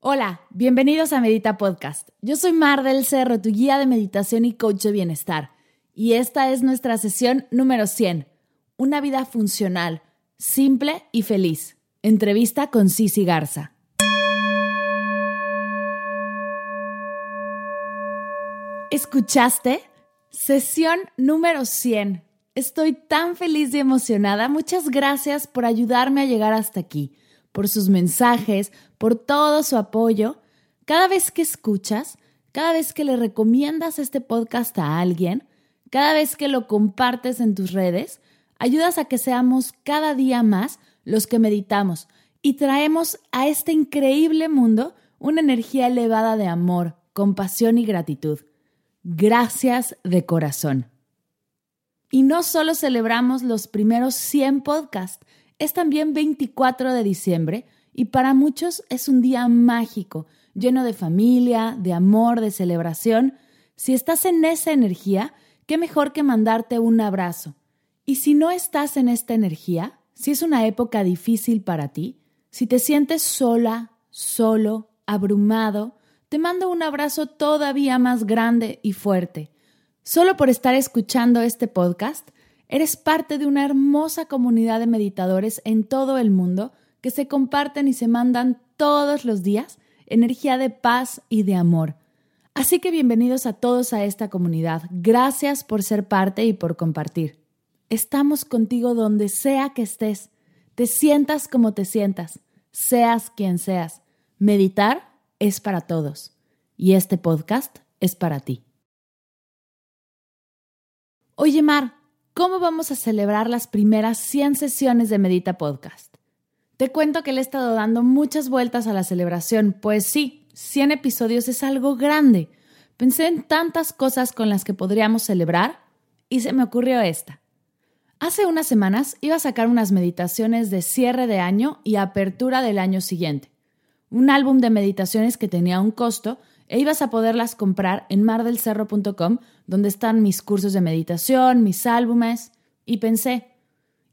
Hola, bienvenidos a Medita Podcast. Yo soy Mar del Cerro, tu guía de meditación y coach de bienestar. Y esta es nuestra sesión número 100. Una vida funcional, simple y feliz. Entrevista con Cici Garza. ¿Escuchaste? Sesión número 100. Estoy tan feliz y emocionada. Muchas gracias por ayudarme a llegar hasta aquí, por sus mensajes, por todo su apoyo. Cada vez que escuchas, cada vez que le recomiendas este podcast a alguien, cada vez que lo compartes en tus redes, ayudas a que seamos cada día más los que meditamos y traemos a este increíble mundo una energía elevada de amor, compasión y gratitud. Gracias de corazón. Y no solo celebramos los primeros 100 podcasts, es también 24 de diciembre y para muchos es un día mágico, lleno de familia, de amor, de celebración. Si estás en esa energía, qué mejor que mandarte un abrazo. Y si no estás en esta energía, si es una época difícil para ti, si te sientes sola, solo, abrumado, te mando un abrazo todavía más grande y fuerte. Solo por estar escuchando este podcast, eres parte de una hermosa comunidad de meditadores en todo el mundo que se comparten y se mandan todos los días energía de paz y de amor. Así que bienvenidos a todos a esta comunidad. Gracias por ser parte y por compartir. Estamos contigo donde sea que estés. Te sientas como te sientas, seas quien seas. Meditar es para todos y este podcast es para ti. Oye, Mar, ¿cómo vamos a celebrar las primeras 100 sesiones de Medita Podcast? Te cuento que le he estado dando muchas vueltas a la celebración, pues sí, 100 episodios es algo grande. Pensé en tantas cosas con las que podríamos celebrar y se me ocurrió esta. Hace unas semanas iba a sacar unas meditaciones de cierre de año y apertura del año siguiente un álbum de meditaciones que tenía un costo e ibas a poderlas comprar en mardelcerro.com, donde están mis cursos de meditación, mis álbumes, y pensé,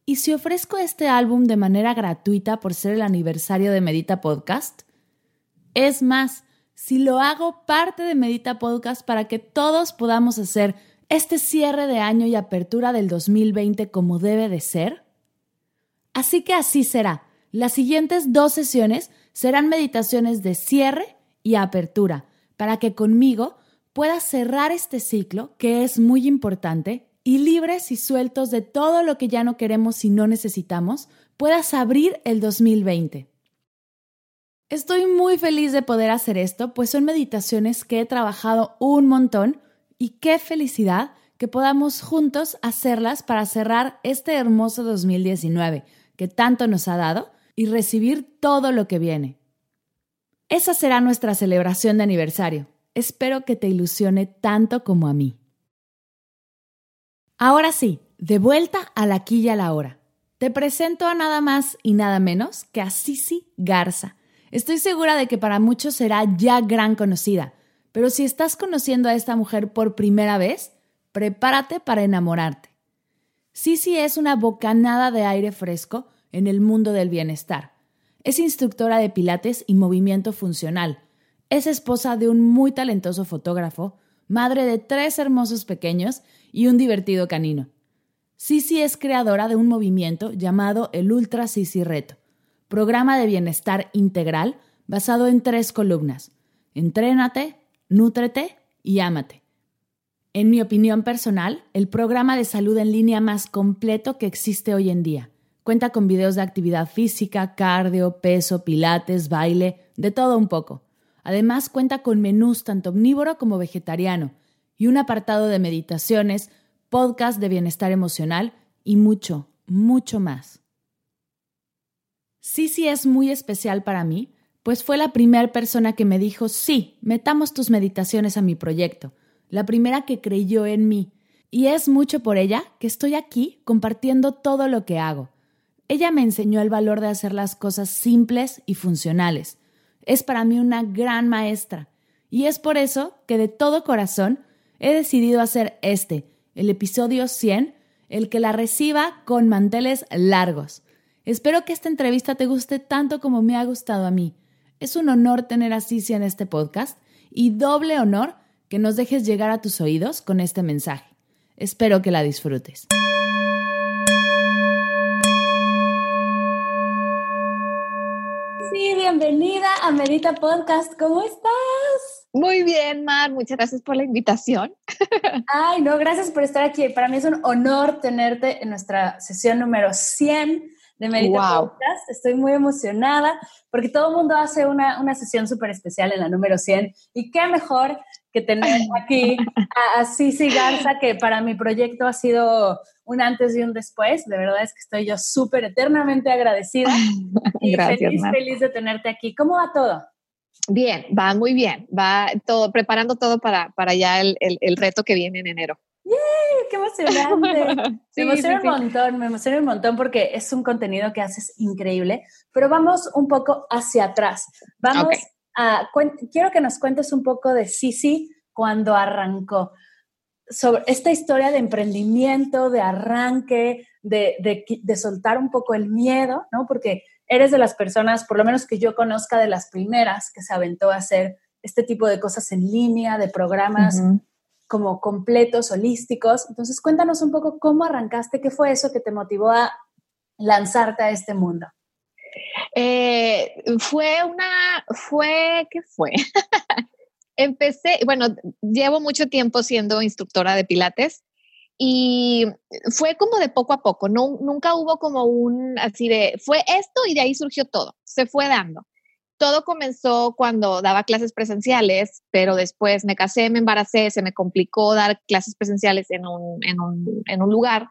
¿y si ofrezco este álbum de manera gratuita por ser el aniversario de Medita Podcast? Es más, si lo hago parte de Medita Podcast para que todos podamos hacer este cierre de año y apertura del 2020 como debe de ser? Así que así será. Las siguientes dos sesiones serán meditaciones de cierre y apertura, para que conmigo puedas cerrar este ciclo, que es muy importante, y libres y sueltos de todo lo que ya no queremos y no necesitamos, puedas abrir el 2020. Estoy muy feliz de poder hacer esto, pues son meditaciones que he trabajado un montón y qué felicidad que podamos juntos hacerlas para cerrar este hermoso 2019 que tanto nos ha dado y recibir todo lo que viene. Esa será nuestra celebración de aniversario. Espero que te ilusione tanto como a mí. Ahora sí, de vuelta a la quilla a la hora. Te presento a nada más y nada menos que a Sisi Garza. Estoy segura de que para muchos será ya gran conocida, pero si estás conociendo a esta mujer por primera vez, prepárate para enamorarte. Sisi es una bocanada de aire fresco en el mundo del bienestar. Es instructora de pilates y movimiento funcional. Es esposa de un muy talentoso fotógrafo, madre de tres hermosos pequeños y un divertido canino. Sisi es creadora de un movimiento llamado el Ultra Sisi Reto, programa de bienestar integral basado en tres columnas: Entrénate, Nútrete y Ámate. En mi opinión personal, el programa de salud en línea más completo que existe hoy en día. Cuenta con videos de actividad física, cardio, peso, pilates, baile, de todo un poco. Además cuenta con menús tanto omnívoro como vegetariano y un apartado de meditaciones, podcast de bienestar emocional y mucho, mucho más. Sí, sí es muy especial para mí, pues fue la primera persona que me dijo, sí, metamos tus meditaciones a mi proyecto, la primera que creyó en mí. Y es mucho por ella que estoy aquí compartiendo todo lo que hago. Ella me enseñó el valor de hacer las cosas simples y funcionales. Es para mí una gran maestra. Y es por eso que de todo corazón he decidido hacer este, el episodio 100, el que la reciba con manteles largos. Espero que esta entrevista te guste tanto como me ha gustado a mí. Es un honor tener a Cici en este podcast y doble honor que nos dejes llegar a tus oídos con este mensaje. Espero que la disfrutes. Sí, bienvenida a Medita Podcast. ¿Cómo estás? Muy bien, Mar. Muchas gracias por la invitación. Ay, no, gracias por estar aquí. Para mí es un honor tenerte en nuestra sesión número 100 de Medita Podcast. Estoy muy emocionada porque todo el mundo hace una, una sesión súper especial en la número 100 y qué mejor que tener aquí a, a Cici Garza, que para mi proyecto ha sido un antes y un después. De verdad es que estoy yo súper eternamente agradecida y Gracias, feliz, feliz de tenerte aquí. ¿Cómo va todo? Bien, va muy bien. Va todo, preparando todo para, para ya el, el, el reto que viene en enero. ¡Qué emocionante! me emociona un montón, me emociona un montón porque es un contenido que haces increíble, pero vamos un poco hacia atrás. Vamos a, quiero que nos cuentes un poco de Sisi cuando arrancó, sobre esta historia de emprendimiento, de arranque, de, de, de soltar un poco el miedo, ¿no? Porque eres de las personas, por lo menos que yo conozca, de las primeras que se aventó a hacer este tipo de cosas en línea, de programas como completos, holísticos. Entonces, cuéntanos un poco cómo arrancaste, qué fue eso que te motivó a lanzarte a este mundo. Eh, fue una, fue, ¿qué fue? Empecé, bueno, llevo mucho tiempo siendo instructora de pilates y fue como de poco a poco, no, nunca hubo como un así de, fue esto y de ahí surgió todo, se fue dando todo comenzó cuando daba clases presenciales, pero después me casé, me embaracé, se me complicó dar clases presenciales en un, en un, en un lugar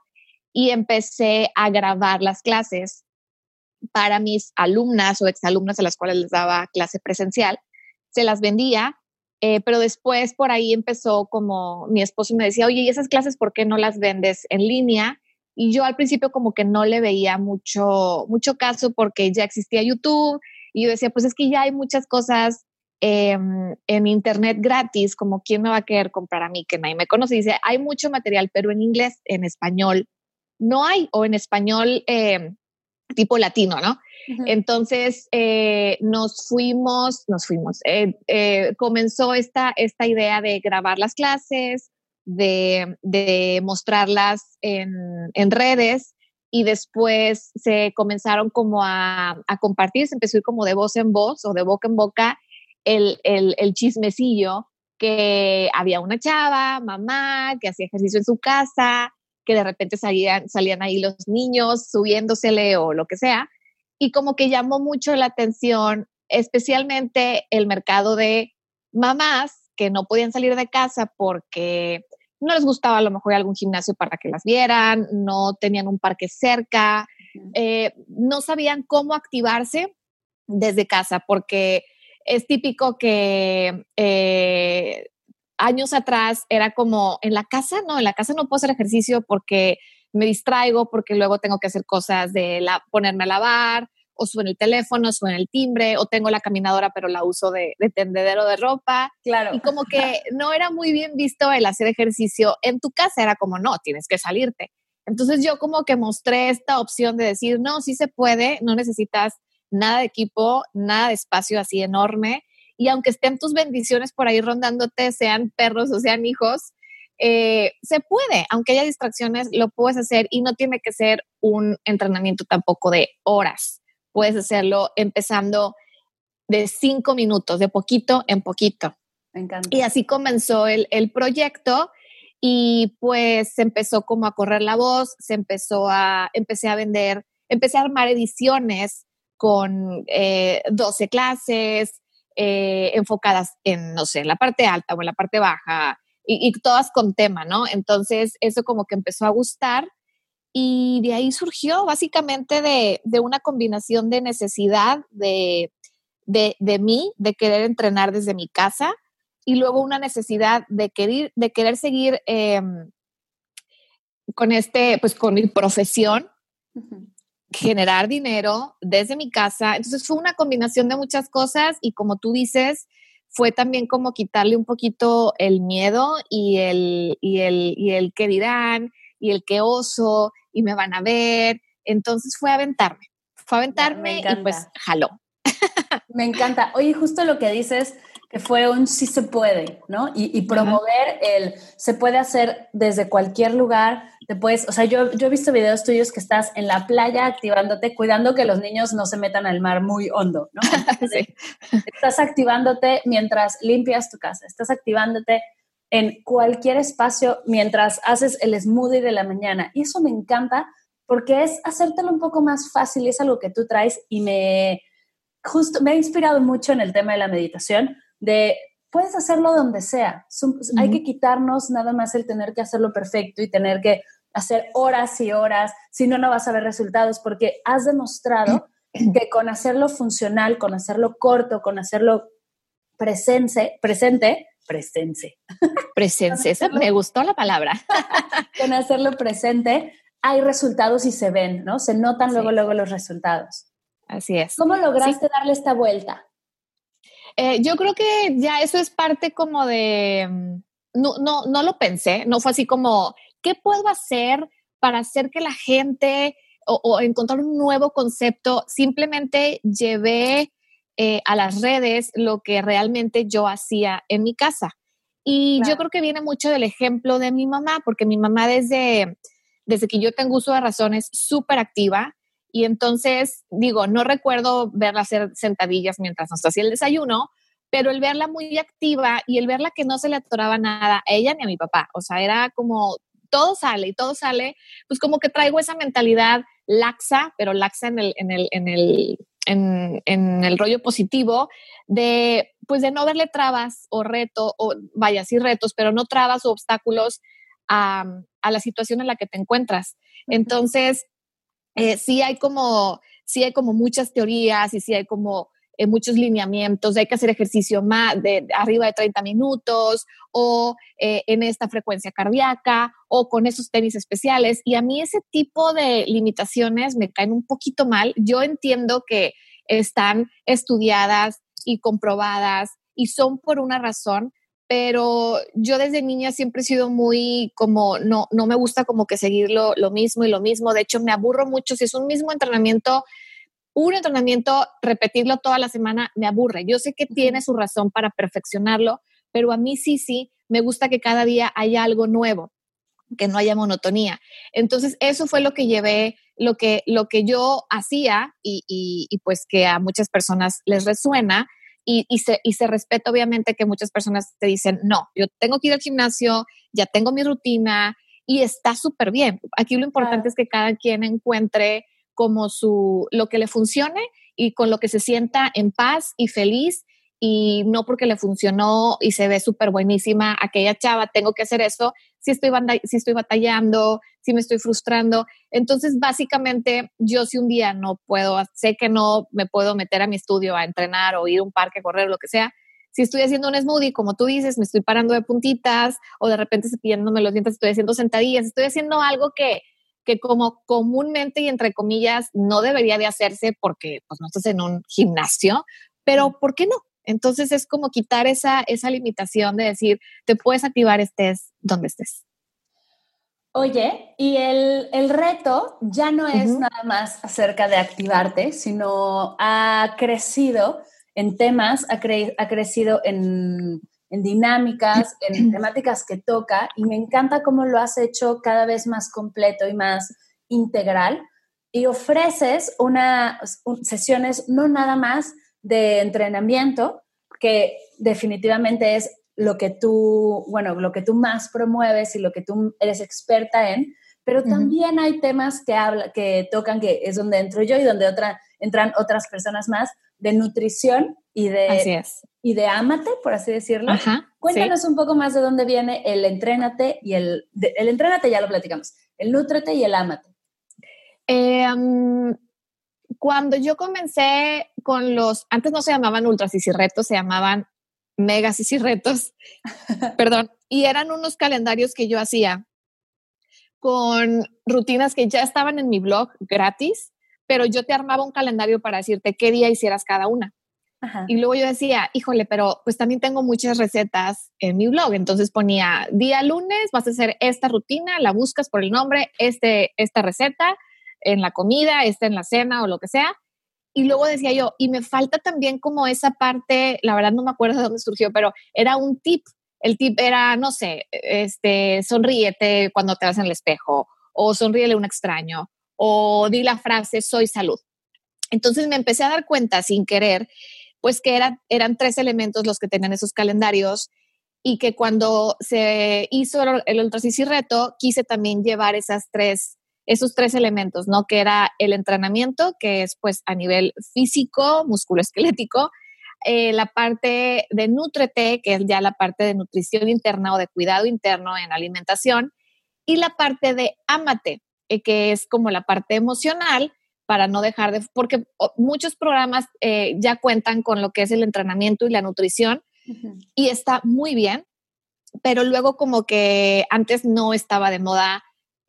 y empecé a grabar las clases para mis alumnas o exalumnas a las cuales les daba clase presencial. Se las vendía, eh, pero después por ahí empezó como mi esposo me decía, oye, ¿y esas clases por qué no las vendes en línea? Y yo al principio como que no le veía mucho, mucho caso porque ya existía YouTube, y yo decía, pues es que ya hay muchas cosas em, en internet gratis, como quién me va a querer comprar a mí, que nadie me conoce. dice, hay mucho material, pero en inglés, en español, no hay, o en español em, tipo latino, ¿no? Entonces eh, nos fuimos, nos fuimos, eh, eh, comenzó esta, esta idea de grabar las clases, de, de mostrarlas en, en redes y después se comenzaron como a, compartir, se empezó a ir como de voz en voz o de boca en boca el, el, chismecillo que había una chava, mamá, que hacía ejercicio en su casa, que de repente salían, salían ahí los niños subiéndosele o lo que sea, y como que llamó mucho la atención, especialmente el mercado de mamás que no podían salir de casa porque no les gustaba a lo mejor algún gimnasio para que las vieran, no tenían un parque cerca, eh, no sabían cómo activarse desde casa, porque es típico que eh, años atrás era como en la casa, no, en la casa no puedo hacer ejercicio porque me distraigo, porque luego tengo que hacer cosas de la, ponerme a lavar, o suena el teléfono, suena el timbre, o tengo la caminadora, pero la uso de, tendedero de ropa. Claro. Y como que no era muy bien visto el hacer ejercicio en tu casa, era como, no, tienes que salirte. Entonces yo como que mostré esta opción de decir, no, sí se puede, no necesitas nada de equipo, nada de espacio así enorme. Y aunque estén tus bendiciones por ahí rondándote, sean perros o sean hijos, eh, se puede, aunque haya distracciones, lo puedes hacer y no tiene que ser un entrenamiento tampoco de horas puedes hacerlo empezando de cinco minutos, de poquito en poquito. Me encanta. Y así comenzó el, proyecto y pues se empezó como a correr la voz, se empezó a, empecé a vender, empecé a armar ediciones con 12 eh, clases eh, enfocadas en, no sé, en la parte alta o en la parte baja y, y todas con tema, ¿no? Entonces eso como que empezó a gustar y de ahí surgió básicamente de, de una combinación de necesidad de, de, de, mí, de querer entrenar desde mi casa y luego una necesidad de querer, de querer seguir eh, con este, pues con mi profesión, generar dinero desde mi casa. Entonces fue una combinación de muchas cosas y como tú dices, fue también como quitarle un poquito el miedo y el, y el, y el que dirán y el que oso y me van a ver. Entonces fue aventarme, fue aventarme y pues jaló. Me encanta. Oye, justo lo que dices, que fue un sí se puede, ¿no? Y, promover el se puede hacer desde cualquier lugar. Te puedes, o sea, yo, yo he visto videos tuyos que estás en la playa activándote, cuidando que los niños no se metan al mar muy hondo, ¿no? sí. Estás activándote mientras limpias tu casa, estás activándote en cualquier espacio mientras haces el smoothie de la mañana. Y eso me encanta porque es hacértelo un poco más fácil y es algo que tú traes y me, justo, me ha inspirado mucho en el tema de la meditación, de puedes hacerlo donde sea. Hay que quitarnos nada más el tener que hacerlo perfecto y tener que hacer horas y horas, si no, no vas a ver resultados, porque has demostrado que con hacerlo funcional, con hacerlo corto, con hacerlo presente, presente, presente. Presente, me gustó la palabra. con hacerlo presente, hay resultados y se ven, ¿no? Se notan luego, luego los resultados. Así es. ¿Cómo lograste darle esta vuelta? Eh, yo creo que ya eso es parte como de, mm, no, no, no lo pensé, no fue así como, ¿qué puedo hacer para hacer que la gente o, encontrar un nuevo concepto? Simplemente llevé eh, a las redes lo que realmente yo hacía en mi casa. Y yo creo que viene mucho del ejemplo de mi mamá, porque mi mamá desde, desde que yo tengo uso de razón es súper activa y entonces, digo, no recuerdo verla hacer sentadillas mientras nos hacía el desayuno, pero el verla muy activa y el verla que no se le atoraba nada a ella ni a mi papá. O sea, era como todo sale y todo sale, pues como que traigo esa mentalidad laxa, pero laxa en el, en el, en el, en, el rollo positivo de, pues de no verle trabas o reto, o vaya, sí retos, pero no trabas o obstáculos a, a la situación en la que te encuentras. Entonces, eh, sí hay como, sí hay como muchas teorías y sí hay como eh, muchos lineamientos, hay que hacer ejercicio más de, arriba de 30 minutos o eh, en esta frecuencia cardíaca o con esos tenis especiales. Y a mí ese tipo de limitaciones me caen un poquito mal. Yo entiendo que están estudiadas y comprobadas y son por una razón, pero yo desde niña siempre he sido muy como, no, no me gusta como que seguir lo, mismo y lo mismo. De hecho, me aburro mucho. Si es un mismo entrenamiento, un entrenamiento, repetirlo toda la semana, me aburre. Yo sé que tiene su razón para perfeccionarlo, pero a mí sí, sí, me gusta que cada día haya algo nuevo, que no haya monotonía. Entonces, eso fue lo que llevé, lo que, lo que yo hacía y, y pues que a muchas personas les resuena y, y, se, y se respeta obviamente que muchas personas te dicen, no, yo tengo que ir al gimnasio, ya tengo mi rutina y está súper bien. Aquí lo importante es que cada quien encuentre como su, lo que le funcione y con lo que se sienta en paz y feliz y no porque le funcionó y se ve súper buenísima aquella chava, tengo que hacer eso, si estoy, si estoy batallando, si me estoy frustrando. Entonces, básicamente, yo si un día no puedo, sé que no me puedo meter a mi estudio a entrenar o ir a un parque a correr, lo que sea, si estoy haciendo un smoothie, como tú dices, me estoy parando de puntitas o de repente cepillándome los dientes, estoy haciendo sentadillas, estoy haciendo algo que, que como comúnmente y entre comillas no debería de hacerse porque pues no estás en un gimnasio, pero ¿por qué no? Entonces es como quitar esa, esa limitación de decir, te puedes activar estés donde estés. Oye, y el, reto ya no es nada más acerca de activarte, sino ha crecido en temas, ha, ha crecido en, en dinámicas, en temáticas que toca, y me encanta cómo lo has hecho cada vez más completo y más integral. Y ofreces una, sesiones no nada más de entrenamiento, que definitivamente es lo que tú, bueno, lo que tú más promueves y lo que tú eres experta en, pero también hay temas que habla, que tocan, que es donde entro yo y donde otra, entran otras personas más, de nutrición y de, y de ámate, por así decirlo. Cuéntanos un poco más de dónde viene el entrénate y el, el entrénate ya lo platicamos, el nutrete y el ámate. Em, cuando yo comencé con los, antes no se llamaban ultras y retos, se llamaban megas y retos, perdón, y eran unos calendarios que yo hacía con rutinas que ya estaban en mi blog gratis, pero yo te armaba un calendario para decirte qué día hicieras cada una. Y luego yo decía, híjole, pero pues también tengo muchas recetas en mi blog. Entonces ponía, día lunes vas a hacer esta rutina, la buscas por el nombre, este, esta receta en la comida, esta en la cena o lo que sea. Y luego decía yo, y me falta también como esa parte, la verdad no me acuerdo de dónde surgió, pero era un tip. El tip era, no sé, este, sonríete cuando te vas en el espejo, o sonríele a un extraño, o di la frase, soy salud. Entonces me empecé a dar cuenta sin querer pues que eran tres elementos los que tenían esos calendarios y que cuando se hizo el Ultra Reto, quise también llevar esas tres, esos tres elementos, ¿no? Que era el entrenamiento, que es pues a nivel físico, musculoesquelético, eh, la parte de Nutrete, que es ya la parte de nutrición interna o de cuidado interno en alimentación, y la parte de Amate, eh, que es como la parte emocional, para no dejar de, porque muchos programas eh, ya cuentan con lo que es el entrenamiento y la nutrición y está muy bien, pero luego como que antes no estaba de moda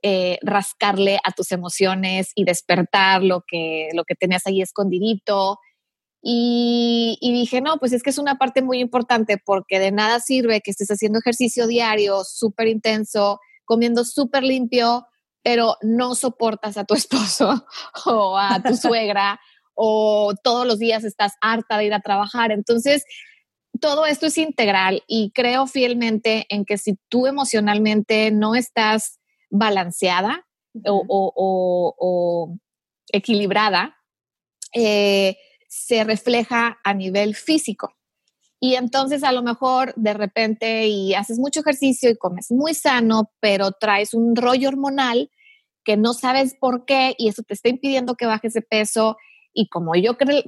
eh, rascarle a tus emociones y despertar lo que, lo que tenías ahí escondidito. Y, y, dije, no, pues es que es una parte muy importante porque de nada sirve que estés haciendo ejercicio diario súper intenso, comiendo súper limpio, pero no soportas a tu esposo o a tu suegra o todos los días estás harta de ir a trabajar. Entonces, todo esto es integral y creo fielmente en que si tú emocionalmente no estás balanceada o, equilibrada, eh, se refleja a nivel físico. Y entonces a lo mejor de repente y haces mucho ejercicio y comes muy sano, pero traes un rollo hormonal que no sabes por qué y eso te está impidiendo que bajes de peso. Y como yo creo,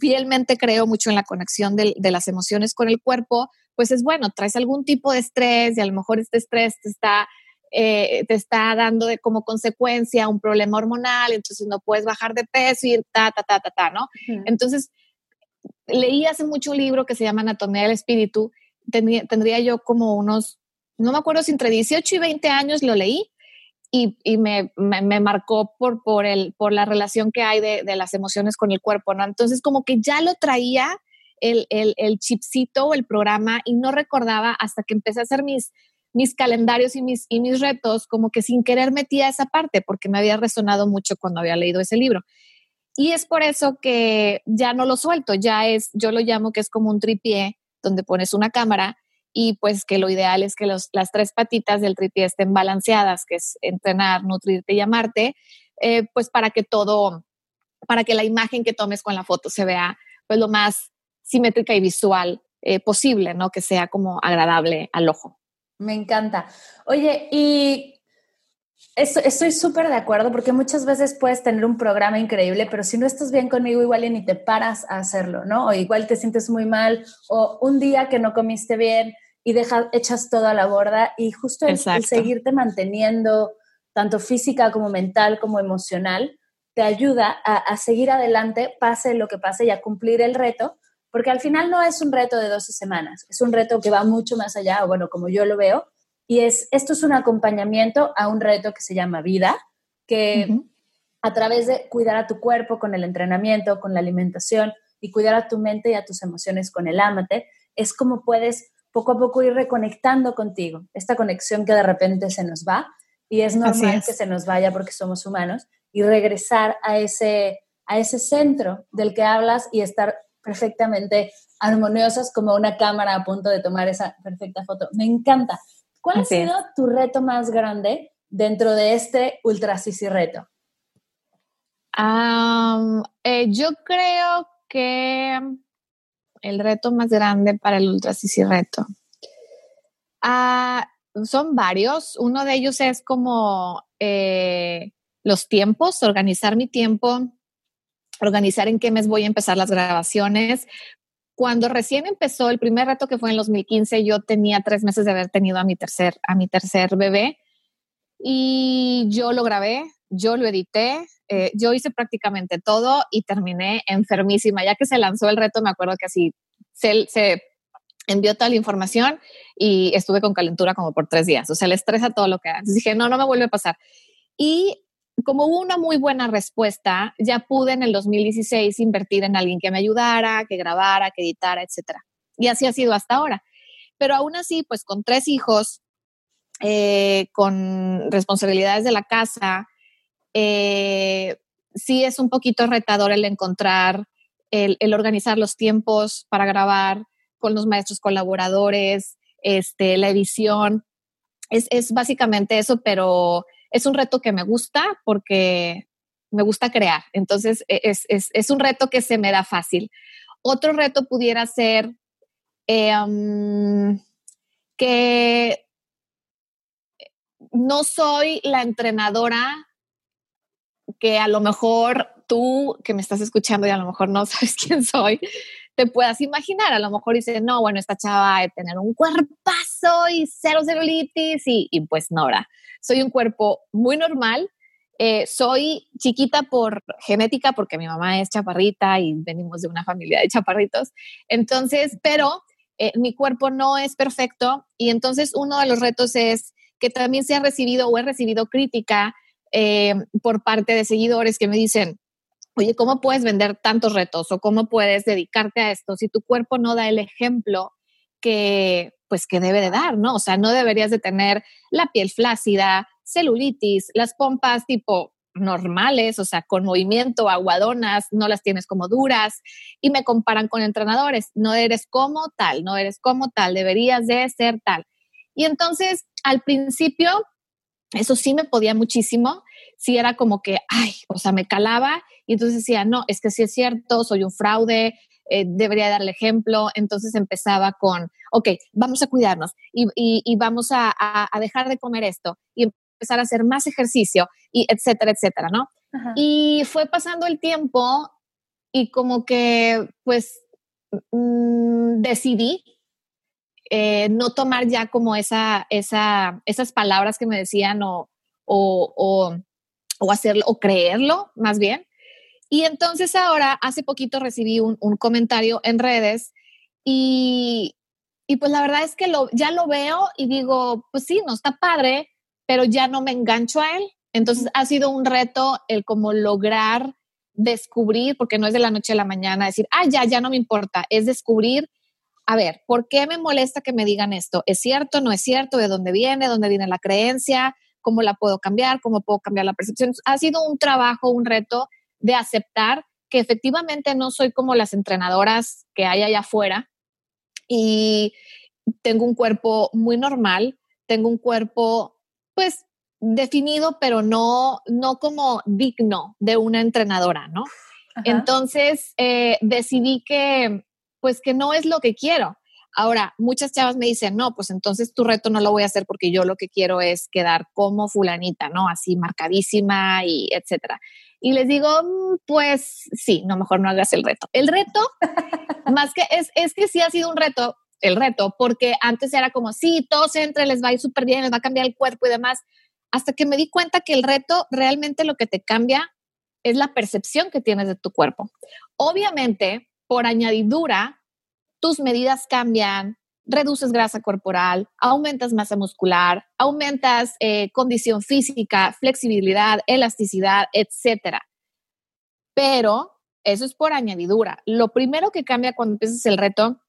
fielmente creo mucho en la conexión de, las emociones con el cuerpo, pues es bueno, traes algún tipo de estrés y a lo mejor este estrés te está, eh, te está dando de, como consecuencia un problema hormonal, entonces no puedes bajar de peso y ta, ta, ta, ta, ta, ¿no? Entonces, leí hace mucho un libro que se llama Anatomía del Espíritu, tendría, tendría yo como unos, no me acuerdo si entre 18 y 20 años lo leí, y, me, me, marcó por, por, el, por la relación que hay de, de, las emociones con el cuerpo, ¿no? Entonces como que ya lo traía el, el, el chipcito o el programa y no recordaba hasta que empecé a hacer mis, mis calendarios y mis, y mis retos, como que sin querer metía esa parte porque me había resonado mucho cuando había leído ese libro. Y es por eso que ya no lo suelto, ya es, yo lo llamo que es como un tripié donde pones una cámara y pues que lo ideal es que los, las tres patitas del tripié estén balanceadas, que es entrenar, nutrirte y amarte, eh, pues para que todo, para que la imagen que tomes con la foto se vea pues lo más simétrica y visual eh, posible, ¿no? Que sea como agradable al ojo. Me encanta. Oye, y estoy súper de acuerdo porque muchas veces puedes tener un programa increíble, pero si no estás bien conmigo, igual y ni te paras a hacerlo, ¿no? O igual te sientes muy mal, o un día que no comiste bien, y dejas, echas todo a la borda y justo el, seguirte manteniendo, tanto física como mental como emocional, te ayuda a, seguir adelante, pase lo que pase y a cumplir el reto, porque al final no es un reto de 12 semanas, es un reto que va mucho más allá, bueno, como yo lo veo, y es, esto es un acompañamiento a un reto que se llama vida, que a través de cuidar a tu cuerpo con el entrenamiento, con la alimentación y cuidar a tu mente y a tus emociones con el ámate, es como puedes poco a poco ir reconectando contigo, esta conexión que de repente se nos va y es normal que se nos vaya porque somos humanos y regresar a ese, a ese centro del que hablas y estar perfectamente armoniosas como una cámara a punto de tomar esa perfecta foto. Me encanta. ¿Cuál ha sido tu reto más grande dentro de este Ultra Sisi reto? Eh, yo creo que el reto más grande para el Ultra Sisi Reto? Ah, son varios. Uno de ellos es como eh, los tiempos, organizar mi tiempo, organizar en qué mes voy a empezar las grabaciones. Cuando recién empezó el primer reto que fue en 2015, yo tenía tres meses de haber tenido a mi tercer, a mi tercer bebé y yo lo grabé yo lo edité, eh, yo hice prácticamente todo y terminé enfermísima. Ya que se lanzó el reto, me acuerdo que así se, se envió toda la información y estuve con calentura como por tres días. O sea, le estresa todo lo que haga. Entonces dije, no, no me vuelve a pasar. Y como hubo una muy buena respuesta, ya pude en el 2016 invertir en alguien que me ayudara, que grabara, que editara, etcétera. Y así ha sido hasta ahora. Pero aún así, pues con tres hijos, eh, con responsabilidades de la casa, eh, sí es un poquito retador el encontrar, el, organizar los tiempos para grabar con los maestros colaboradores, este, la edición. Es, es básicamente eso, pero es un reto que me gusta porque me gusta crear. Entonces, e, es, es, un reto que se me da fácil. Otro reto pudiera ser eh, que no soy la entrenadora que a lo mejor tú que me estás escuchando y a lo mejor no sabes quién soy, te puedas imaginar. A lo mejor dices, no, bueno, esta chava de tener un cuerpazo y cero celulitis y, y pues no, ¿verdad? Soy un cuerpo muy normal. Eh, soy chiquita por genética porque mi mamá es chaparrita y venimos de una familia de chaparritos. Entonces, pero eh, mi cuerpo no es perfecto y entonces uno de los retos es que también se ha recibido o he recibido crítica eh, por parte de seguidores que me dicen, oye, ¿cómo puedes vender tantos retos o cómo puedes dedicarte a esto si tu cuerpo no da el ejemplo que pues que debe de dar, ¿no? O sea, no deberías de tener la piel flácida, celulitis, las pompas tipo normales, o sea, con movimiento, aguadonas, no las tienes como duras y me comparan con entrenadores, no eres como tal, no eres como tal, deberías de ser tal. Y entonces, al principio, eso sí me podía muchísimo, sí era como que, ay, o sea, me calaba y entonces decía, no, es que sí es cierto, soy un fraude, eh, debería darle ejemplo, entonces empezaba con, ok, vamos a cuidarnos y, y, vamos a, a, dejar de comer esto y empezar a hacer más ejercicio y etcétera, etcétera, ¿no? Y fue pasando el tiempo y como que pues mm, decidí eh, no tomar ya como esa, esa, esas palabras que me decían o, o, o, hacerlo o creerlo más bien. Y entonces ahora, hace poquito recibí un, un comentario en redes y, y, pues la verdad es que lo, ya lo veo y digo, pues sí, no está padre, pero ya no me engancho a él. Entonces ha sido un reto el como lograr descubrir, porque no es de la noche a la mañana, decir, ah, ya, ya no me importa, es descubrir a ver, ¿por qué me molesta que me digan esto? ¿Es cierto? ¿No es cierto? ¿De dónde viene? ¿Dónde viene la creencia? ¿Cómo la puedo cambiar? ¿Cómo puedo cambiar la percepción? Ha sido un trabajo, un reto de aceptar que efectivamente no soy como las entrenadoras que hay allá afuera y tengo un cuerpo muy normal, tengo un cuerpo pues definido, pero no, no como digno de una entrenadora, ¿no? Entonces eh, decidí que pues que no es lo que quiero. Ahora, muchas chavas me dicen, no, pues entonces tu reto no lo voy a hacer porque yo lo que quiero es quedar como fulanita, ¿no? Así marcadísima y etcétera. Y les digo, mm, pues sí, no, mejor no hagas el reto. El reto, más que es, es que sí ha sido un reto, el reto, porque antes era como, sí, todos entren, les va a ir súper bien, les va a cambiar el cuerpo y demás, hasta que me di cuenta que el reto realmente lo que te cambia es la percepción que tienes de tu cuerpo. Obviamente, por añadidura, tus medidas cambian, reduces grasa corporal, aumentas masa muscular, aumentas eh, condición física, flexibilidad, elasticidad, etc. Pero eso es por añadidura. Lo primero que cambia cuando empiezas el reto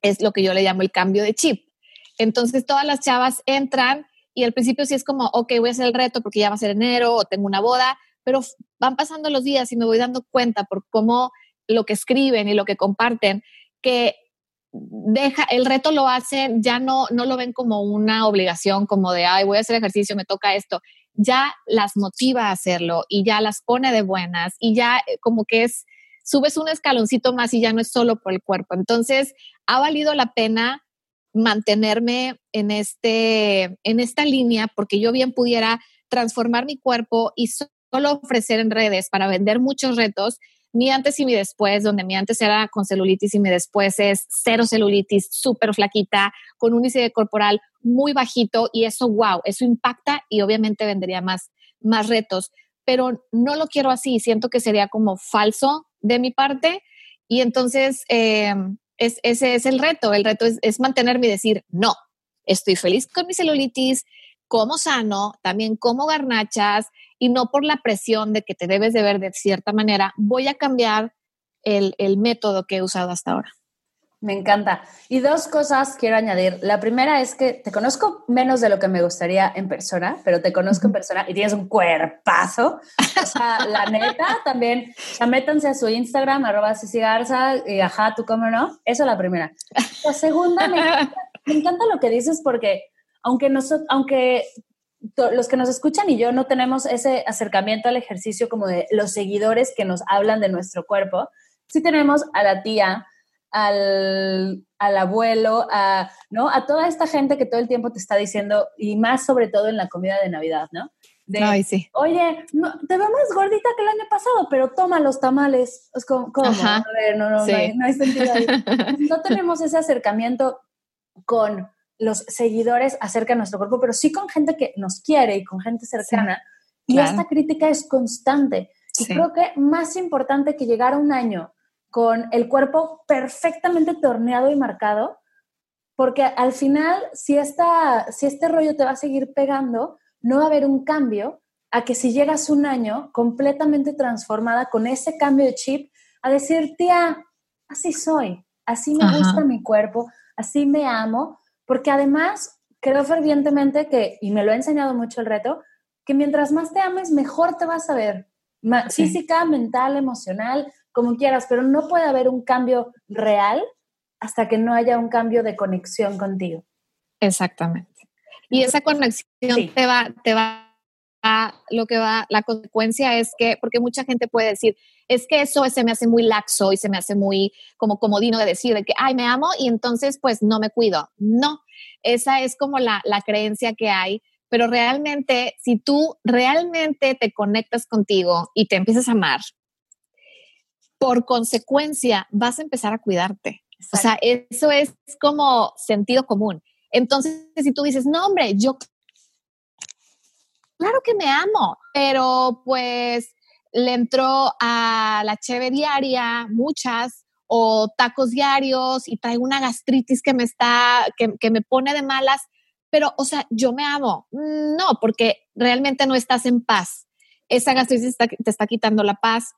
es lo que yo le llamo el cambio de chip. Entonces todas las chavas entran y al principio sí es como, ok, voy a hacer el reto porque ya va a ser enero o tengo una boda, pero van pasando los días y me voy dando cuenta por cómo lo que escriben y lo que comparten, que deja, el reto lo hacen, ya no, no lo ven como una obligación, como de, ay, voy a hacer ejercicio, me toca esto, ya las motiva a hacerlo y ya las pone de buenas y ya eh, como que es, subes un escaloncito más y ya no es solo por el cuerpo. Entonces, ha valido la pena mantenerme en, este, en esta línea porque yo bien pudiera transformar mi cuerpo y solo ofrecer en redes para vender muchos retos mi antes y mi después, donde mi antes era con celulitis y mi después es cero celulitis, súper flaquita, con un índice corporal muy bajito y eso, wow, eso impacta y obviamente vendería más, más retos. pero no lo quiero así, siento que sería como falso de mi parte y entonces es, ese es el reto, el reto es, es mantenerme y decir, no, estoy feliz con mi celulitis, como sano, también como garnachas y no por la presión de que te debes de ver de cierta manera, voy a cambiar el, el método que he usado hasta ahora. Me encanta. Y dos cosas quiero añadir. La primera es que te conozco menos de lo que me gustaría en persona, pero te conozco en persona y tienes un cuerpazo. O sea, la neta, también, ya métanse a su Instagram, arroba Cici Garza, y ajá, tú cómo no. Eso es la primera. La segunda, me encanta, lo que dices porque aunque, nosotros, aunque los que nos escuchan y yo no tenemos ese acercamiento al ejercicio como de los seguidores que nos hablan de nuestro cuerpo, sí tenemos a la tía, al, abuelo, a, ¿no? a toda esta gente que todo el tiempo te está diciendo, y más sobre todo en la comida de Navidad, ¿no? De, sí. Oye, no, te veo más gordita que el año pasado, pero toma los tamales. Es como, ¿cómo? A ver, no, no, no, hay, no hay sentido ahí. no tenemos ese acercamiento con los seguidores acerca de nuestro cuerpo, pero sí con gente que nos quiere y con gente cercana. y esta crítica es constante. Y creo que más importante que llegar a un año con el cuerpo perfectamente torneado y marcado, porque al final, si, esta, si este rollo te va a seguir pegando, no va a haber un cambio a que si llegas un año completamente transformada con ese cambio de chip, a decir, tía, así soy, así me gusta mi cuerpo, así me amo, porque además creo fervientemente que, y me lo ha enseñado mucho el reto, que mientras más te ames, mejor te vas a ver. Física, mental, emocional, como quieras, pero no puede haber un cambio real hasta que no haya un cambio de conexión contigo. Exactamente. Y esa conexión te va, te va a, lo que va, la consecuencia es que, porque mucha gente puede decir, es que eso se me hace muy laxo y se me hace muy como comodino de decir de que, ay, me amo y entonces pues no me cuido. No, esa es como la, la creencia que hay, pero realmente si tú realmente te conectas contigo y te empiezas a amar por consecuencia vas a empezar a cuidarte. O sea, eso es como sentido común. Entonces, si tú dices, no, hombre, yo, claro que me amo, pero pues le entró a la cheve diaria, muchas, o tacos diarios y traigo una gastritis que me está, que, que me pone de malas, pero, o sea, yo me amo. No, porque realmente no estás en paz. Esa gastritis te está quitando la paz,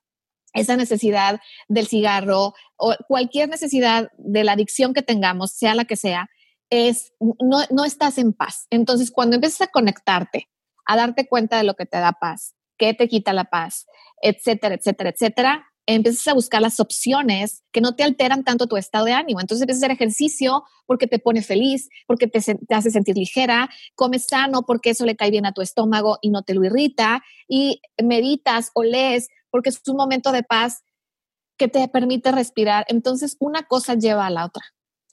esa necesidad del cigarro o cualquier necesidad de la adicción que tengamos, sea la que sea, es no, no estás en paz. Entonces, cuando empiezas a conectarte, a darte cuenta de lo que te da paz, qué te quita la paz, etcétera, etcétera, etcétera, empiezas a buscar las opciones que no te alteran tanto tu estado de ánimo. Entonces empiezas a hacer ejercicio porque te pone feliz, porque te, te, hace sentir ligera, comes sano porque eso le cae bien a tu estómago y no te lo irrita, y meditas o lees porque es un momento de paz que te permite respirar. Entonces, una cosa lleva a la otra.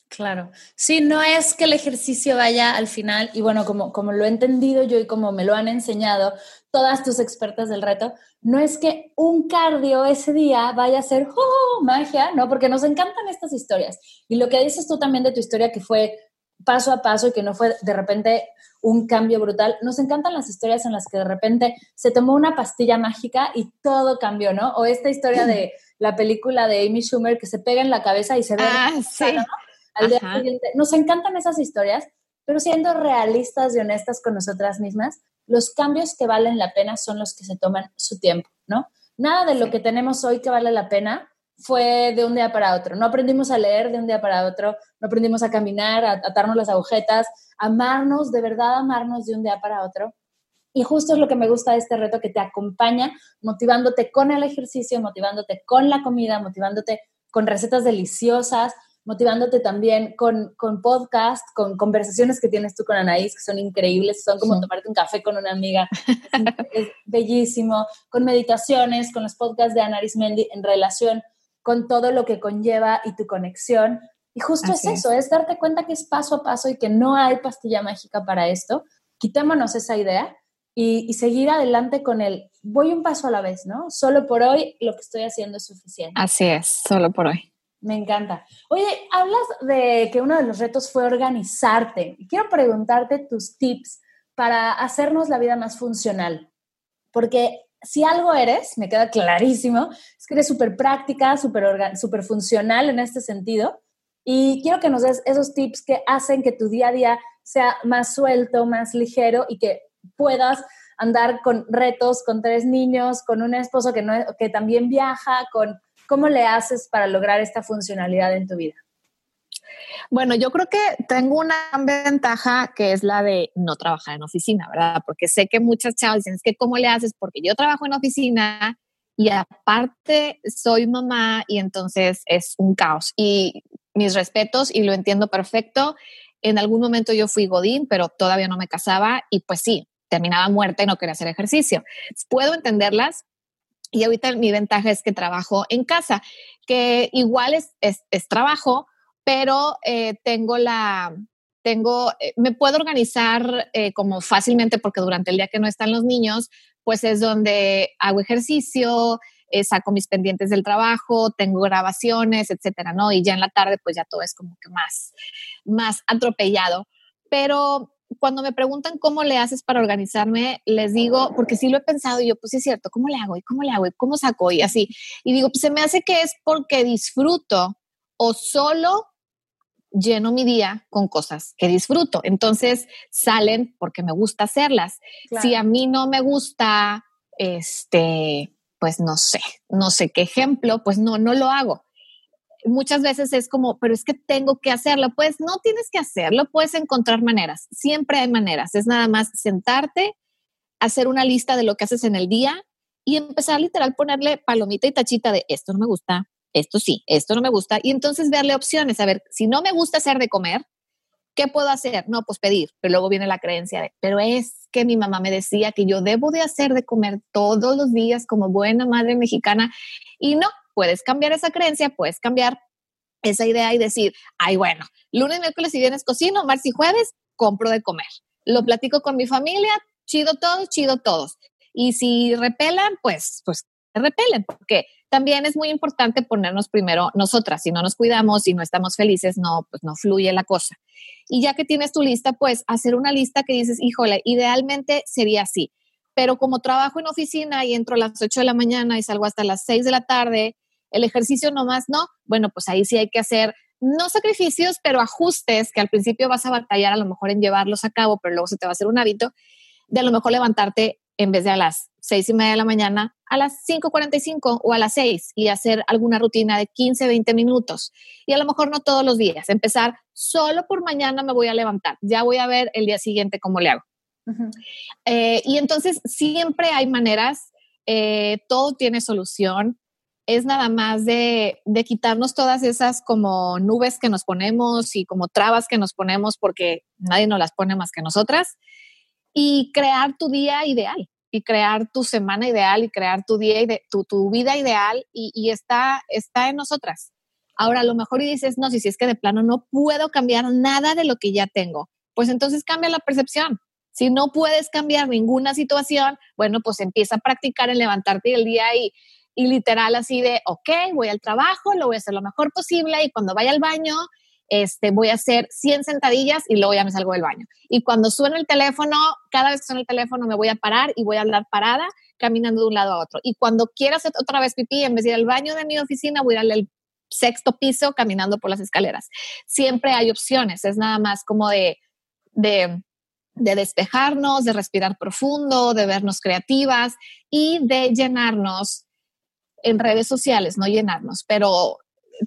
Claro. Sí, no es que el ejercicio vaya al final, y bueno, como, como lo he entendido yo y como me lo han enseñado todas tus expertas del reto, no es que un cardio ese día vaya a ser ¡oh, magia, ¿no? Porque nos encantan estas historias. Y lo que dices tú también de tu historia, que fue paso a paso y que no fue de repente un cambio brutal. Nos encantan las historias en las que de repente se tomó una pastilla mágica y todo cambió, ¿no? O esta historia de la película de Amy Schumer que se pega en la cabeza y se ve ah, sí. Al día siguiente. Nos encantan esas historias, pero siendo realistas y honestas con nosotras mismas, los cambios que valen la pena son los que se toman su tiempo, ¿no? Nada de lo que tenemos hoy que vale la pena fue de un día para otro. No aprendimos a leer de un día para otro, no aprendimos a caminar, a atarnos las agujetas, amarnos, de verdad amarnos de un día para otro. Y justo es lo que me gusta de este reto, que te acompaña motivándote con el ejercicio, motivándote con la comida, motivándote con recetas deliciosas, motivándote también con, con podcast, con conversaciones que tienes tú con Anaís, que son increíbles, son como tomarte un café con una amiga, es, bellísimo, con meditaciones, con los podcasts de Ana Mendy en relación con todo lo que conlleva y tu conexión. Y justo es eso, es. darte cuenta que es paso a paso y que no hay pastilla mágica para esto. Quitémonos esa idea y, y, seguir adelante con el voy un paso a la vez, ¿no? Solo por hoy lo que estoy haciendo es suficiente. Así es, solo por hoy. Me encanta. Oye, hablas de que uno de los retos fue organizarte. Quiero preguntarte tus tips para hacernos la vida más funcional, porque si algo eres, me queda clarísimo, es que eres súper práctica, súper funcional en este sentido. Y quiero que nos des esos tips que hacen que tu día a día sea más suelto, más ligero y que puedas andar con retos, con tres niños, con un esposo que, no, que también viaja, con cómo le haces para lograr esta funcionalidad en tu vida. Bueno, yo creo que tengo una ventaja que es la de no trabajar en oficina, ¿verdad? Porque sé que muchas chavas dicen, es que ¿cómo le haces? Porque yo trabajo en oficina y aparte soy mamá y entonces es un caos. Y mis respetos y lo entiendo perfecto. En algún momento yo fui Godín, pero todavía no me casaba y pues sí, terminaba muerta y no quería hacer ejercicio. Puedo entenderlas, y ahorita mi ventaja es que trabajo en casa, que igual es, es trabajo, pero eh, tengo la, tengo, eh, me puedo organizar eh, como fácilmente porque durante el día que no están los niños, pues es donde hago ejercicio, saco mis pendientes del trabajo, tengo grabaciones, etcétera, ¿no? Y ya en la tarde, pues ya todo es como que más, más atropellado. Pero cuando me preguntan cómo le haces para organizarme, les digo, porque sí lo he pensado y yo, pues sí es cierto, ¿cómo le hago? ¿Y cómo le hago? ¿Y cómo saco? Y así. Y digo, pues se me hace que es porque disfruto o solo lleno mi día con cosas que disfruto. Entonces salen porque me gusta hacerlas. Si a mí no me gusta, este, pues no sé, no sé qué ejemplo, pues no, no lo hago. Muchas veces es como, pero es que tengo que hacerlo. Pues no tienes que hacerlo, puedes encontrar maneras. Siempre hay maneras. Es nada más sentarte, hacer una lista de lo que haces en el día y empezar literal ponerle palomita y tachita de esto no me gusta, esto sí, esto no me gusta, y entonces verle opciones, a ver, si no me gusta hacer de comer, ¿qué puedo hacer? No, pues pedir, pero luego viene la creencia de, pero es que mi mamá me decía que yo debo de hacer de comer todos los días como buena madre mexicana, y no, puedes cambiar esa creencia, puedes cambiar esa idea y decir, ay, bueno, lunes, miércoles y viernes cocino, martes y jueves compro de comer. Lo platico con mi familia, chido todos, chido todos. Y si repelan, pues, pues repelen, porque también es muy importante ponernos primero nosotras. Si no nos cuidamos y no estamos felices, no, pues no fluye la cosa. Y ya que tienes tu lista, pues hacer una lista que dices, híjole, idealmente sería así. Pero como trabajo en oficina y entro a las 8 de la mañana y salgo hasta las 6 de la tarde, el ejercicio nomás no, bueno, pues ahí sí hay que hacer no sacrificios, pero ajustes que al principio vas a batallar a lo mejor en llevarlos a cabo, pero luego se te va a hacer un hábito de a lo mejor levantarte en vez de a las seis y media de la mañana, a las 5.45 o a las 6 y hacer alguna rutina de 15, 20 minutos. Y a lo mejor no todos los días, empezar solo por mañana me voy a levantar, ya voy a ver el día siguiente cómo le hago. Eh, y entonces siempre hay maneras, eh, todo tiene solución. Es nada más de, de quitarnos todas esas como nubes que nos ponemos y como trabas que nos ponemos porque nadie nos las pone más que nosotras y crear tu día ideal y crear tu semana ideal y crear tu día y tu, tu, vida ideal y, está, está en nosotras. Ahora, a lo mejor y dices, no, si, si es que de plano no puedo cambiar nada de lo que ya tengo, pues entonces cambia la percepción. Si no puedes cambiar ninguna situación, bueno, pues empieza a practicar en levantarte el día y, y literal así de, ok, voy al trabajo, lo voy a hacer lo mejor posible y cuando vaya al baño, este, voy a hacer 100 sentadillas y luego ya me salgo del baño. Y cuando suena el teléfono, cada vez que suena el teléfono me voy a parar y voy a andar parada caminando de un lado a otro. Y cuando quiera hacer otra vez pipí, en vez de ir al baño de mi oficina, voy a ir al sexto piso caminando por las escaleras. Siempre hay opciones, es nada más como de, de despejarnos, de respirar profundo, de vernos creativas y de llenarnos en redes sociales, no llenarnos, pero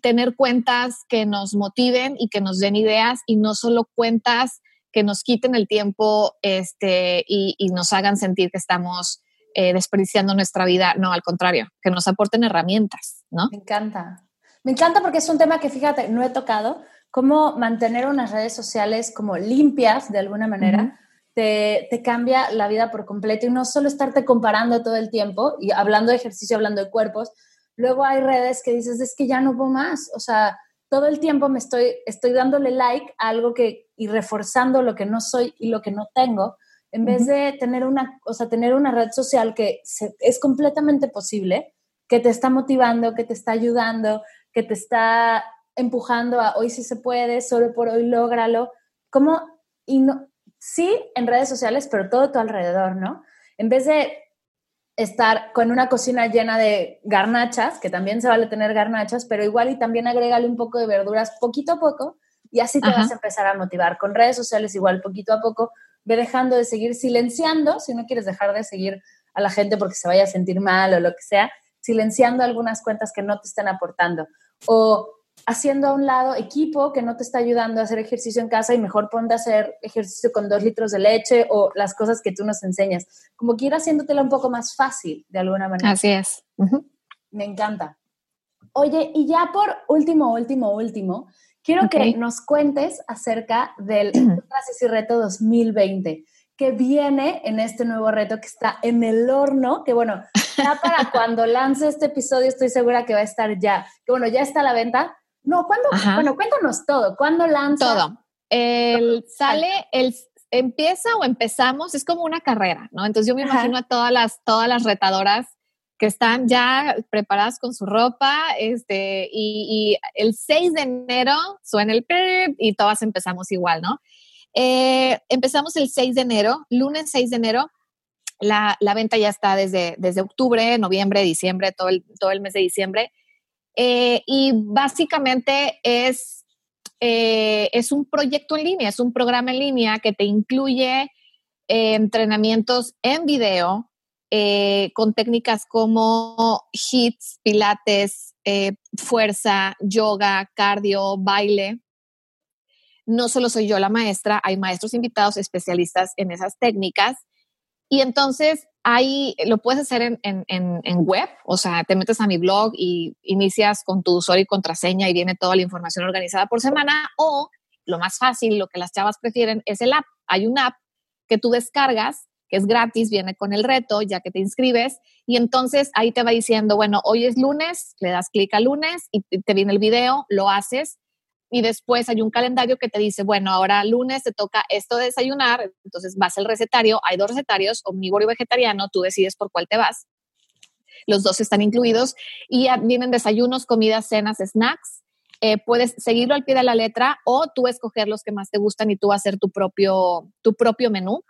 tener cuentas que nos motiven y que nos den ideas y no solo cuentas que nos quiten el tiempo este, y, nos hagan sentir que estamos eh, desperdiciando nuestra vida. No, al contrario, que nos aporten herramientas, ¿no? Me encanta. Me encanta porque es un tema que, fíjate, no he tocado, cómo mantener unas redes sociales como limpias de alguna manera. Te, te, cambia la vida por completo y no solo estarte comparando todo el tiempo y hablando de ejercicio, hablando de cuerpos, Luego hay redes que dices, es que ya no puedo más. O sea, todo el tiempo me estoy, estoy dándole like a algo que, y reforzando lo que no soy y lo que no tengo, en vez de tener una, o sea, tener una red social que es completamente posible, que te está motivando, que te está ayudando, que te está empujando a hoy sí se puede, solo por hoy lógralo. Como, y no, sí, en redes sociales, pero todo a tu alrededor, ¿no? En vez de estar con una cocina llena de garnachas, que también se vale tener garnachas, pero igual y también agrégale un poco de verduras poquito a poco y así te vas a empezar a motivar. Con redes sociales igual poquito a poco, ve dejando de seguir silenciando, si no quieres dejar de seguir a la gente porque se vaya a sentir mal o lo que sea, silenciando algunas cuentas que no te estén aportando. O haciendo a un lado equipo que no te está ayudando a hacer ejercicio en casa y mejor ponte a hacer ejercicio con dos litros de leche o las cosas que tú nos enseñas. Como que ir haciéndotela un poco más fácil de alguna manera. Así es. Me encanta. Oye, y ya por último, último, último, quiero que nos cuentes acerca del Clases y Reto 2020 que viene en este nuevo reto que está en el horno, que bueno, ya para cuando lance este episodio estoy segura que va a estar ya, que bueno, ya está a la venta, no, ¿cuándo? Bueno, cuéntanos todo. ¿Cuándo lanza? Todo. El, sale, el, empieza o empezamos, es como una carrera, ¿no? Entonces yo me imagino a todas las, todas las retadoras que están ya preparadas con su ropa, este, y, el 6 de enero suena el y todas empezamos igual, ¿no? Eh, empezamos el 6 de enero, lunes 6 de enero, la, la, venta ya está desde, desde octubre, noviembre, diciembre, todo el, todo el mes de diciembre. Eh, y básicamente es, eh, es un proyecto en línea, es un programa en línea que te incluye eh, entrenamientos en video con técnicas como hits, pilates, fuerza, yoga, cardio, baile. No solo soy yo la maestra, hay maestros invitados especialistas en esas técnicas. Y entonces Ahí lo puedes hacer en, en, en, web, o sea, te metes a mi blog y inicias con tu usuario y contraseña y viene toda la información organizada por semana o lo más fácil, lo que las chavas prefieren es el app. Hay un app que tú descargas, que es gratis, viene con el reto, ya que te inscribes, y entonces ahí te va diciendo, bueno, hoy es lunes, le das clic a lunes y te viene el video, lo haces y después hay un calendario que te dice, bueno, ahora lunes te toca esto de desayunar, entonces vas al recetario, hay dos recetarios, omnívoro y vegetariano, tú decides por cuál te vas. Los dos están incluidos y vienen desayunos, comidas, cenas, snacks. Eh, puedes seguirlo al pie de la letra o tú escoger los que más te gustan y tú hacer tu propio, tu propio menú.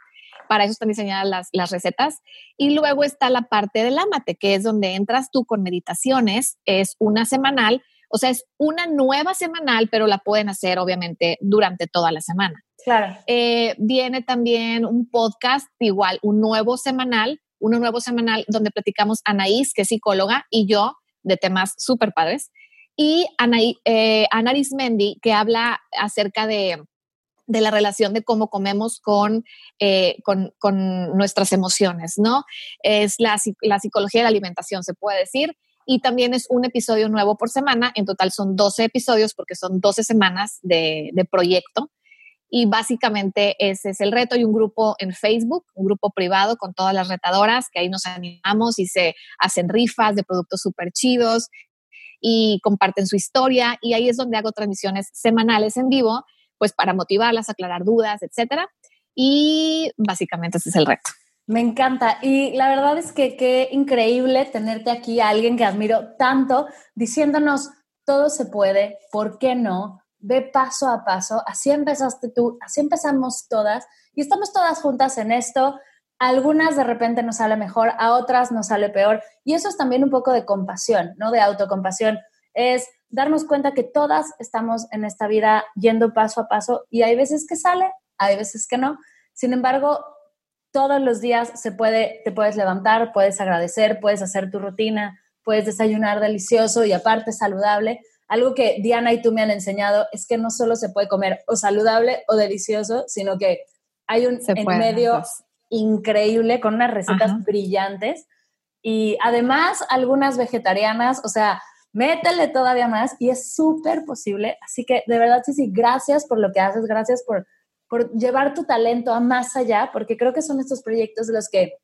Para eso están diseñadas las, las recetas. Y luego está la parte del amate, que es donde entras tú con meditaciones. Es una semanal o sea, es una nueva semanal, pero la pueden hacer obviamente durante toda la semana. Claro. Eh, viene también un podcast, igual, un nuevo semanal, uno nuevo semanal donde platicamos Anaís, que es psicóloga, y yo de temas súper padres. Y Anaí, eh, Ana Arismendi, que habla acerca de, de la relación de cómo comemos con, eh, con, con, nuestras emociones, ¿no? Es la, la psicología de la alimentación, se puede decir y también es un episodio nuevo por semana. En total son 12 episodios porque son 12 semanas de, proyecto. Y básicamente ese es el reto. Hay un grupo en Facebook, un grupo privado con todas las retadoras, que ahí nos animamos y se hacen rifas de productos súper chidos y comparten su historia. Y ahí es donde hago transmisiones semanales en vivo, pues para motivarlas, aclarar dudas, etcétera. Y básicamente ese es el reto. Me encanta. Y la verdad es que qué increíble tenerte aquí, a alguien que admiro tanto, diciéndonos, todo se puede, ¿por qué no? Ve paso a paso. Así empezaste tú, así empezamos todas. Y estamos todas juntas en esto. algunas de repente nos sale mejor, a otras nos sale peor. Y eso es también un poco de compasión, ¿no? De autocompasión. Es darnos cuenta que todas estamos en esta vida yendo paso a paso y hay veces que sale, hay veces que no. Sin embargo, todos los días se puede, te puedes levantar, puedes agradecer, puedes hacer tu rutina, puedes desayunar delicioso y aparte saludable. Algo que Diana y tú me han enseñado es que no solo se puede comer o saludable o delicioso, sino que hay un en medio increíble con unas recetas brillantes y además algunas vegetarianas, o sea, métele todavía más y es súper posible. Así que de verdad, sí, sí, gracias por lo que haces, gracias por por llevar tu talento a más allá, porque creo que son estos proyectos los que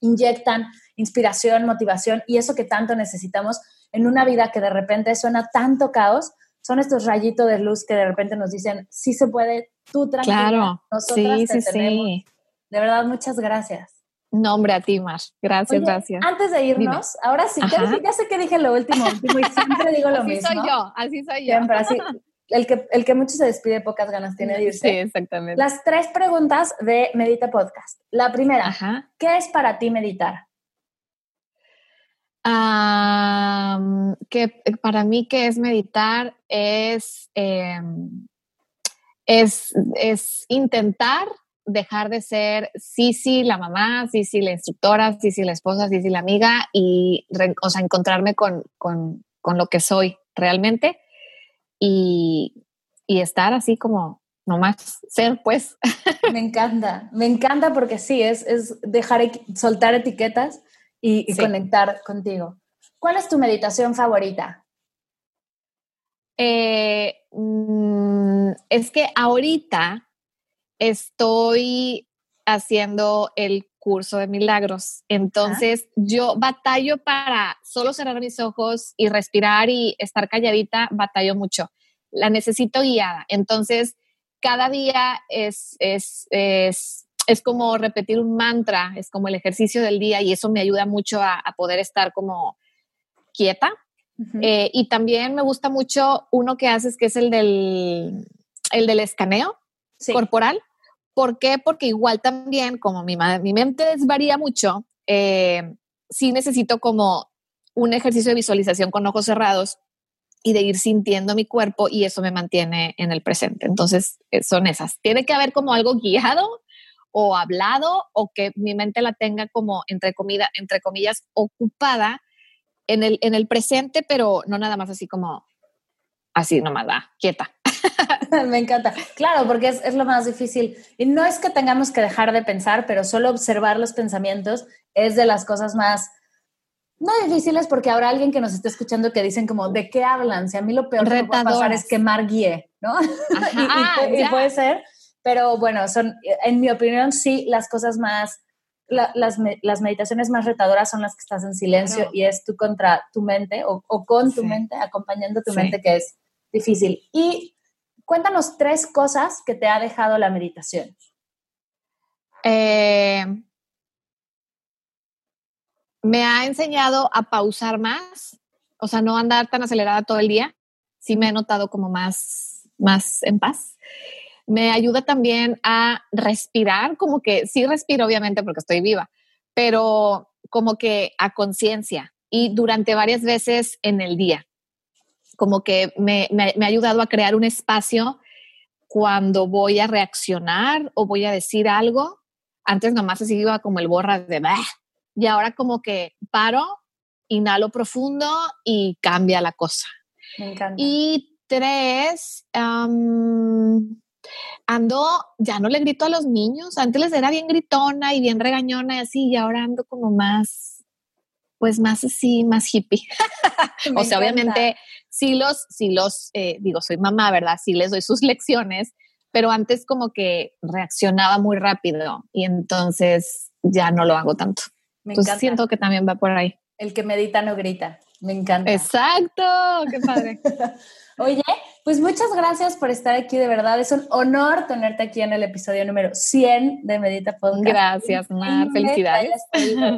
inyectan inspiración, motivación y eso que tanto necesitamos en una vida que de repente suena tanto caos. Son estos rayitos de luz que de repente nos dicen, sí se puede, tú tranquila, claro. nosotras sí, sí, Sí. De verdad, muchas gracias. No, hombre, a ti, Mar. Gracias, gracias. Antes de irnos, ahora sí, ya, sé que dije lo último, último y siempre digo lo mismo. Así soy yo, así soy yo. Siempre, así el que, el que mucho se despide, pocas ganas tiene de irse. Sí, exactamente. Las tres preguntas de Medita Podcast. La primera, ¿qué es para ti meditar? que para mí que es meditar es, em, es, es intentar dejar de ser sí, sí, la mamá, sí, sí, la instructora, sí, sí, la esposa, sí, sí, la amiga y, o sea, encontrarme con, con, con lo que soy realmente y, y estar así como nomás ser, pues. Me encanta, me encanta porque sí, es, es dejar, soltar etiquetas y, conectar contigo. ¿Cuál es tu meditación favorita? Eh, mm, es que ahorita estoy haciendo el curso de milagros. Entonces yo batallo para solo cerrar mis ojos y respirar y estar calladita, batallo mucho. La necesito guiada. Entonces cada día es, es, es, es como repetir un mantra, es como el ejercicio del día y eso me ayuda mucho a, poder estar como quieta. Eh, y también me gusta mucho uno que haces que es el del, el del escaneo corporal ¿Por qué? Porque igual también, como mi, mi mente desvaría mucho, eh, sí necesito como un ejercicio de visualización con ojos cerrados y de ir sintiendo mi cuerpo y eso me mantiene en el presente. Entonces, eh, son esas. Tiene que haber como algo guiado o hablado o que mi mente la tenga como, entre, comida, entre comillas, ocupada en el, en el presente, pero no nada más así como, así nomás, da, quieta. Me encanta. Claro, porque es, lo más difícil. Y no es que tengamos que dejar de pensar, pero solo observar los pensamientos es de las cosas más, no difíciles, porque habrá alguien que nos esté escuchando que dicen como, ¿de qué hablan? Si a mí lo peor que puede pasar es quemar guíe, ¿no? y, puede ser, pero bueno, son, en mi opinión, sí, las cosas más... las, meditaciones más retadoras son las que estás en silencio y es tú contra tu mente o, con tu mente, acompañando tu mente, que es difícil. Y Cuéntanos tres cosas que te ha dejado la meditación. Eh, me ha enseñado a pausar más, o sea, no andar tan acelerada todo el día. Sí me he notado como más, más en paz. Me ayuda también a respirar, como que sí respiro obviamente porque estoy viva, pero como que a conciencia y durante varias veces en el día como que me, ha ayudado a crear un espacio cuando voy a reaccionar o voy a decir algo. Antes nomás así iba como el borra de bah, y ahora como que paro, inhalo profundo y cambia la cosa. Me encanta. Y tres, ando, ya no le grito a los niños, antes les era bien gritona y bien regañona y así, y ahora ando como más, pues más así, más hippie. o sea, obviamente sí los, sí los, eh, digo, soy mamá, ¿verdad? Sí les doy sus lecciones, pero antes como que reaccionaba muy rápido y entonces ya no lo hago tanto. Me entonces siento que también va por ahí. El que medita no grita. Me encanta. Exacto, qué padre. Oye, pues muchas gracias por estar aquí, de verdad. Es un honor tenerte aquí en el episodio número 100 de Medita Podcast. Gracias, Mar. Felicidades.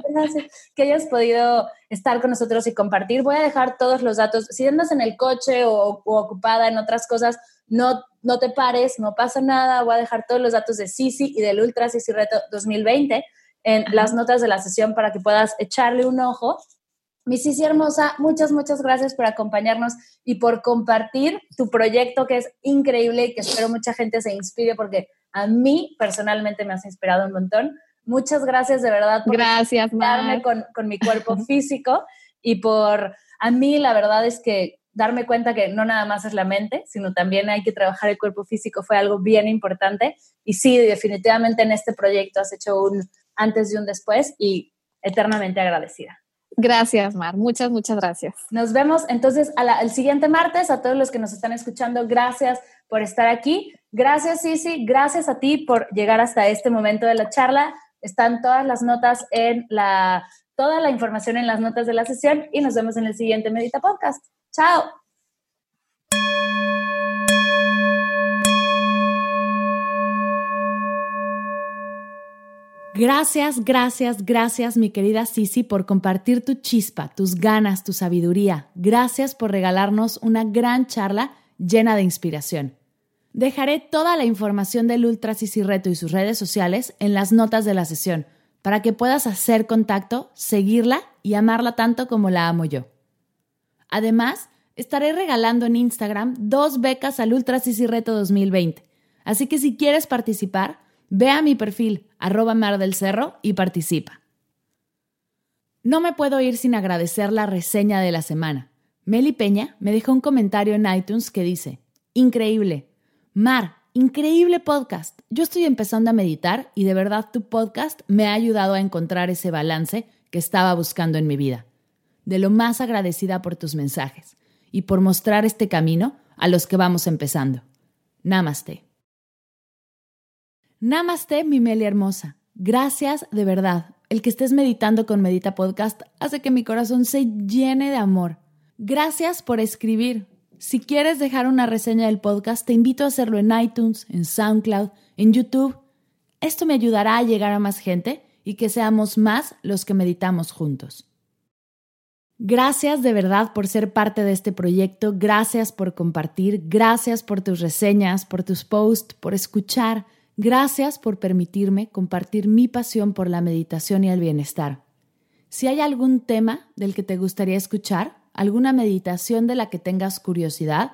gracias, que hayas podido estar con nosotros y compartir. Voy a dejar todos los datos. Si andas en el coche o, ocupada en otras cosas, no, no te pares, no pasa nada. Voy a dejar todos los datos de Sisi y del Ultra Sisi Reto 2020 en las notas de la sesión para que puedas echarle un ojo mi Sisi hermosa, muchas, muchas gracias por acompañarnos y por compartir tu proyecto que es increíble y que espero mucha gente se inspire porque a mí personalmente me has inspirado un montón. Muchas gracias de verdad por gracias, darme con, con mi cuerpo físico y por, a mí la verdad es que darme cuenta que no nada más es la mente, sino también hay que trabajar el cuerpo físico fue algo bien importante. Y sí, definitivamente en este proyecto has hecho un antes y un después y eternamente agradecida. Gracias, Mar. Muchas, muchas gracias. Nos vemos entonces al siguiente martes. A todos los que nos están escuchando, gracias por estar aquí. Gracias, Sisi. Gracias a ti por llegar hasta este momento de la charla. Están todas las notas en la, toda la información en las notas de la sesión y nos vemos en el siguiente Medita Podcast. Chao. Gracias, gracias, gracias, mi querida Sisi, por compartir tu chispa, tus ganas, tu sabiduría. Gracias por regalarnos una gran charla llena de inspiración. Dejaré toda la información del Ultra Sisi Reto y sus redes sociales en las notas de la sesión para que puedas hacer contacto, seguirla y amarla tanto como la amo yo. Además, estaré regalando en Instagram dos becas al Ultra Sisi Reto 2020. Así que si quieres participar, ve a mi perfil, arroba mar del cerro, y participa. No me puedo ir sin agradecer la reseña de la semana. Meli Peña me dejó un comentario en iTunes que dice, increíble. Mar, increíble podcast. Yo estoy empezando a meditar y de verdad tu podcast me ha ayudado a encontrar ese balance que estaba buscando en mi vida. De lo más agradecida por tus mensajes y por mostrar este camino a los que vamos empezando. Namaste. Namaste, mi Meli hermosa. Gracias de verdad. El que estés meditando con Medita Podcast hace que mi corazón se llene de amor. Gracias por escribir. Si quieres dejar una reseña del podcast, te invito a hacerlo en iTunes, en SoundCloud, en YouTube. Esto me ayudará a llegar a más gente y que seamos más los que meditamos juntos. Gracias de verdad por ser parte de este proyecto, gracias por compartir, gracias por tus reseñas, por tus posts, por escuchar, gracias por permitirme compartir mi pasión por la meditación y el bienestar. Si hay algún tema del que te gustaría escuchar, alguna meditación de la que tengas curiosidad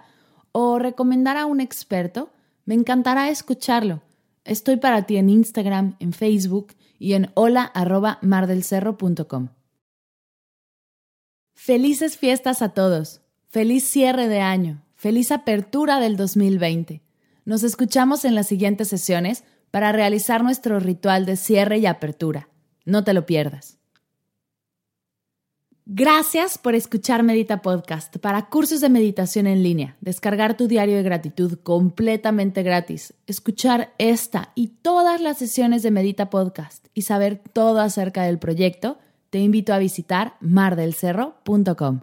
o recomendar a un experto, me encantará escucharlo. Estoy para ti en Instagram, en Facebook y en hola@mardelcerro.com. Felices fiestas a todos. Feliz cierre de año. Feliz apertura del 2020. Nos escuchamos en las siguientes sesiones para realizar nuestro ritual de cierre y apertura. No te lo pierdas. Gracias por escuchar Medita Podcast para cursos de meditación en línea, descargar tu diario de gratitud completamente gratis, escuchar esta y todas las sesiones de Medita Podcast y saber todo acerca del proyecto, te invito a visitar mardelcerro.com.